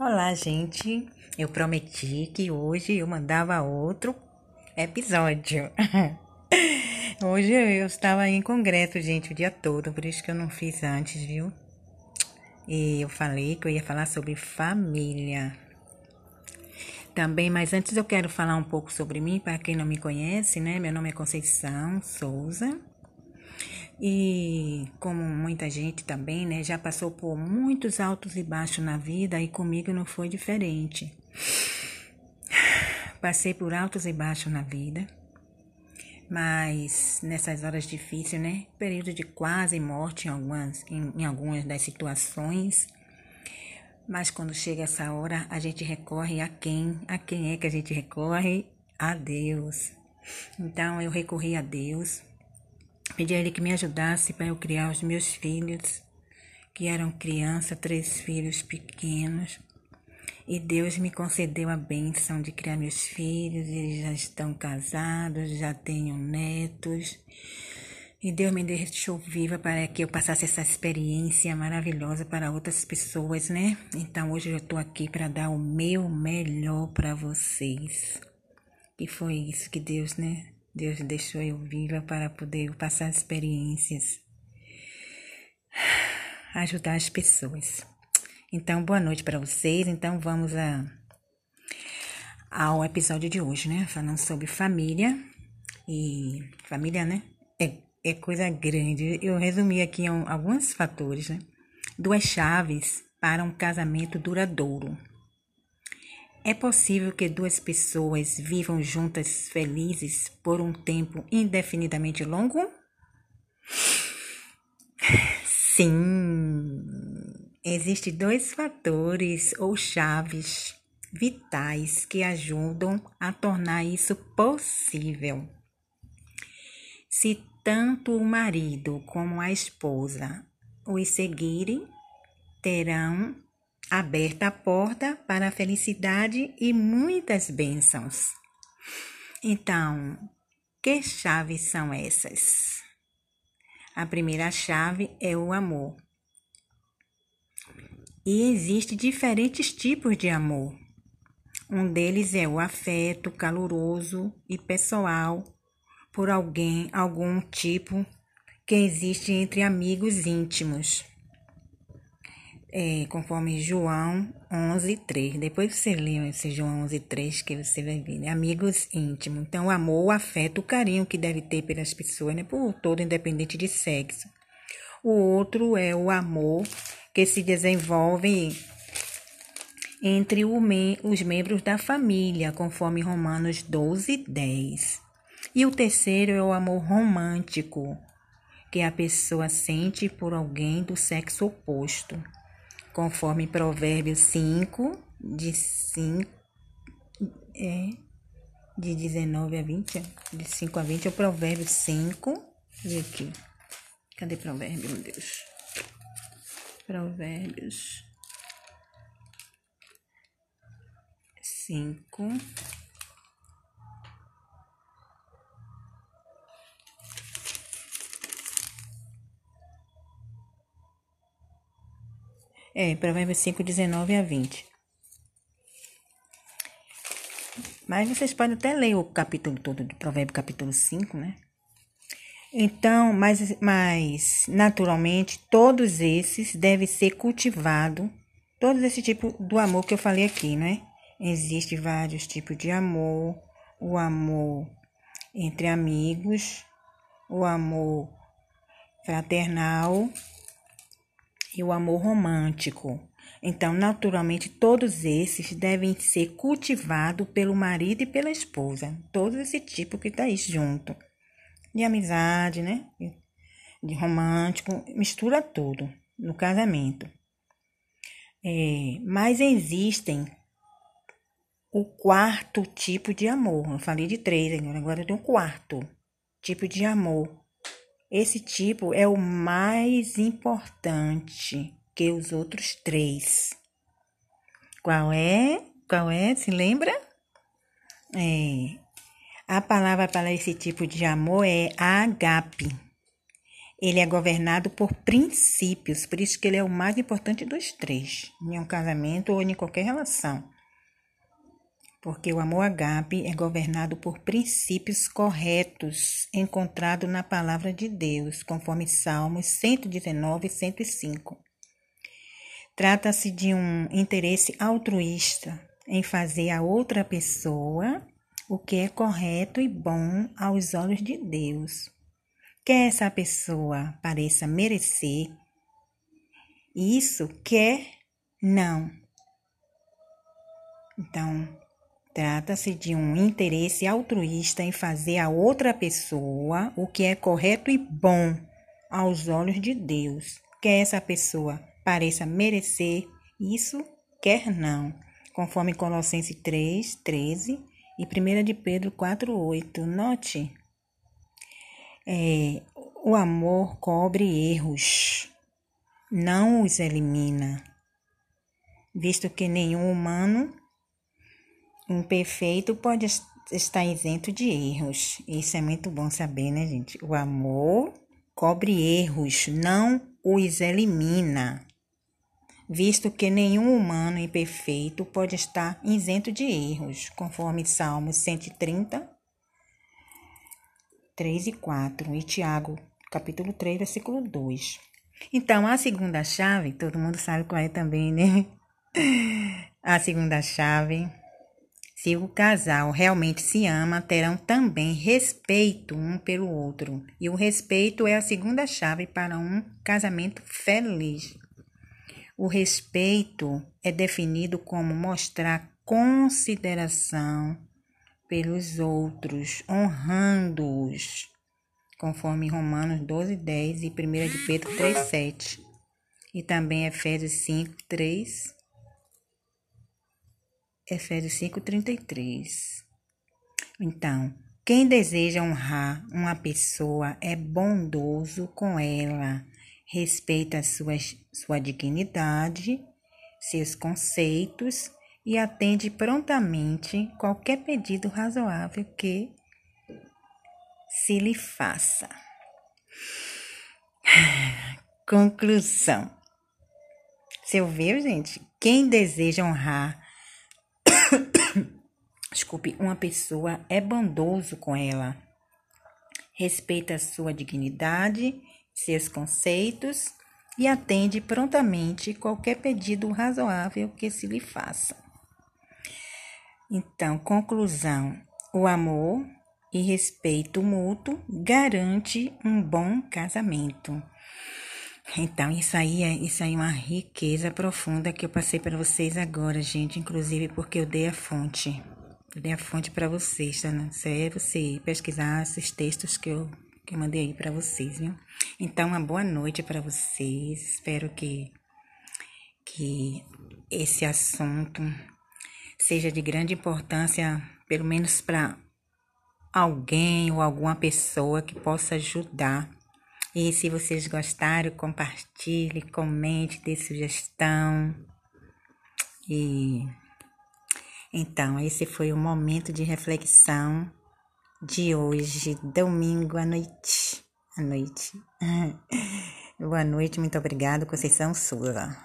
Olá, gente. Eu prometi que hoje eu mandava outro episódio. hoje eu estava em congresso, gente, o dia todo, por isso que eu não fiz antes, viu? E eu falei que eu ia falar sobre família. Também, mas antes eu quero falar um pouco sobre mim, para quem não me conhece, né? Meu nome é Conceição Souza. E como muita gente também, né, já passou por muitos altos e baixos na vida e comigo não foi diferente. Passei por altos e baixos na vida, mas nessas horas difíceis, né, período de quase morte em algumas, em, em algumas das situações, mas quando chega essa hora, a gente recorre a quem? A quem é que a gente recorre? A Deus. Então eu recorri a Deus Pedi a ele que me ajudasse para eu criar os meus filhos, que eram criança, três filhos pequenos. E Deus me concedeu a bênção de criar meus filhos, eles já estão casados, já tenho netos. E Deus me deixou viva para que eu passasse essa experiência maravilhosa para outras pessoas, né? Então hoje eu estou aqui para dar o meu melhor para vocês. E foi isso que Deus, né, Deus deixou eu viva para poder passar experiências, ajudar as pessoas. Então, boa noite para vocês. Então, vamos a, ao episódio de hoje, né? Falando sobre família. E família, né? É, é coisa grande. Eu resumi aqui alguns fatores, né? Duas chaves para um casamento duradouro. É possível que duas pessoas vivam juntas felizes por um tempo indefinidamente longo? Sim, existem dois fatores ou chaves vitais que ajudam a tornar isso possível. Se tanto o marido como a esposa os seguirem, terão aberta a porta para a felicidade e muitas bênçãos. Então, que chaves são essas? A primeira chave é o amor. E existem diferentes tipos de amor. Um deles é o afeto caloroso e pessoal por alguém, algum tipo que existe entre amigos íntimos é, conforme João 11, 3. Depois você lê esse João 11, 3 que você vai ver, né? Amigos íntimos. Então, o amor, o afeto, o carinho que deve ter pelas pessoas, né? Por todo, independente de sexo. O outro é o amor que se desenvolve entre os membros da família, conforme Romanos 12, 10. E o terceiro é o amor romântico, que a pessoa sente por alguém do sexo oposto conforme Provérbios 5, de 5, é, de 19 a 20, de 5 a 20, é o Provérbios 5, e aqui, cadê Provérbios, meu Deus? Provérbios 5, É, Provérbios 5, 19 a 20. Mas vocês podem até ler o capítulo todo do Provérbio, capítulo 5, né? Então, mas, mas naturalmente, todos esses devem ser cultivados, todos esse tipo do amor que eu falei aqui, né? Existem vários tipos de amor, o amor entre amigos, o amor fraternal, e o amor romântico. Então, naturalmente, todos esses devem ser cultivados pelo marido e pela esposa. Todo esse tipo que está aí junto. De amizade, né? De romântico, mistura tudo no casamento. É, mas existem o quarto tipo de amor. Eu falei de três, agora tem um quarto tipo de amor esse tipo é o mais importante que os outros três. Qual é? Qual é? Se lembra? É. A palavra para esse tipo de amor é agape. Ele é governado por princípios, por isso que ele é o mais importante dos três, em um casamento ou em qualquer relação. Porque o amor agape é governado por princípios corretos encontrados na palavra de Deus, conforme Salmos 119 e 105. Trata-se de um interesse altruísta em fazer a outra pessoa o que é correto e bom aos olhos de Deus quer essa pessoa pareça merecer, isso quer não. Então, trata-se de um interesse altruísta em fazer a outra pessoa o que é correto e bom aos olhos de Deus. Quer essa pessoa pareça merecer, isso quer não. Conforme Colossenses 3, 13 e 1 de Pedro 4, 8. Note é, o amor cobre erros, não os elimina, visto que nenhum humano imperfeito pode estar isento de erros. Isso é muito bom saber, né, gente? O amor cobre erros, não os elimina, visto que nenhum humano imperfeito pode estar isento de erros, conforme Salmos 130, 3 e 4, e Tiago, capítulo 3, versículo 2. Então, a segunda chave, todo mundo sabe qual é também, né? A segunda chave, se o casal realmente se ama, terão também respeito um pelo outro. E o respeito é a segunda chave para um casamento feliz. O respeito é definido como mostrar consideração, pelos outros, honrando-os, conforme Romanos 12, 10 e 1 de Pedro 3, 7. E também Efésios 5, 3. Efésios 5, 33. Então, quem deseja honrar uma pessoa é bondoso com ela, respeita sua, sua dignidade, seus conceitos e atende prontamente qualquer pedido razoável que se lhe faça. Conclusão. Você ouviu, gente? Quem deseja honrar, desculpe, uma pessoa é bondoso com ela, respeita sua dignidade, seus conceitos e atende prontamente qualquer pedido razoável que se lhe faça. Então, conclusão: o amor e respeito mútuo garante um bom casamento. Então, isso aí é isso aí é uma riqueza profunda que eu passei para vocês agora, gente, inclusive porque eu dei a fonte. Eu dei a fonte para vocês, tá? Isso é você pesquisar esses textos que eu que eu mandei aí para vocês, viu? Então, uma boa noite para vocês. Espero que que esse assunto seja de grande importância, pelo menos para alguém ou alguma pessoa que possa ajudar. E se vocês gostaram, compartilhe, comente, dê sugestão. E então, esse foi o momento de reflexão de hoje, domingo à noite. À noite. Boa noite, muito obrigada, Conceição Souza.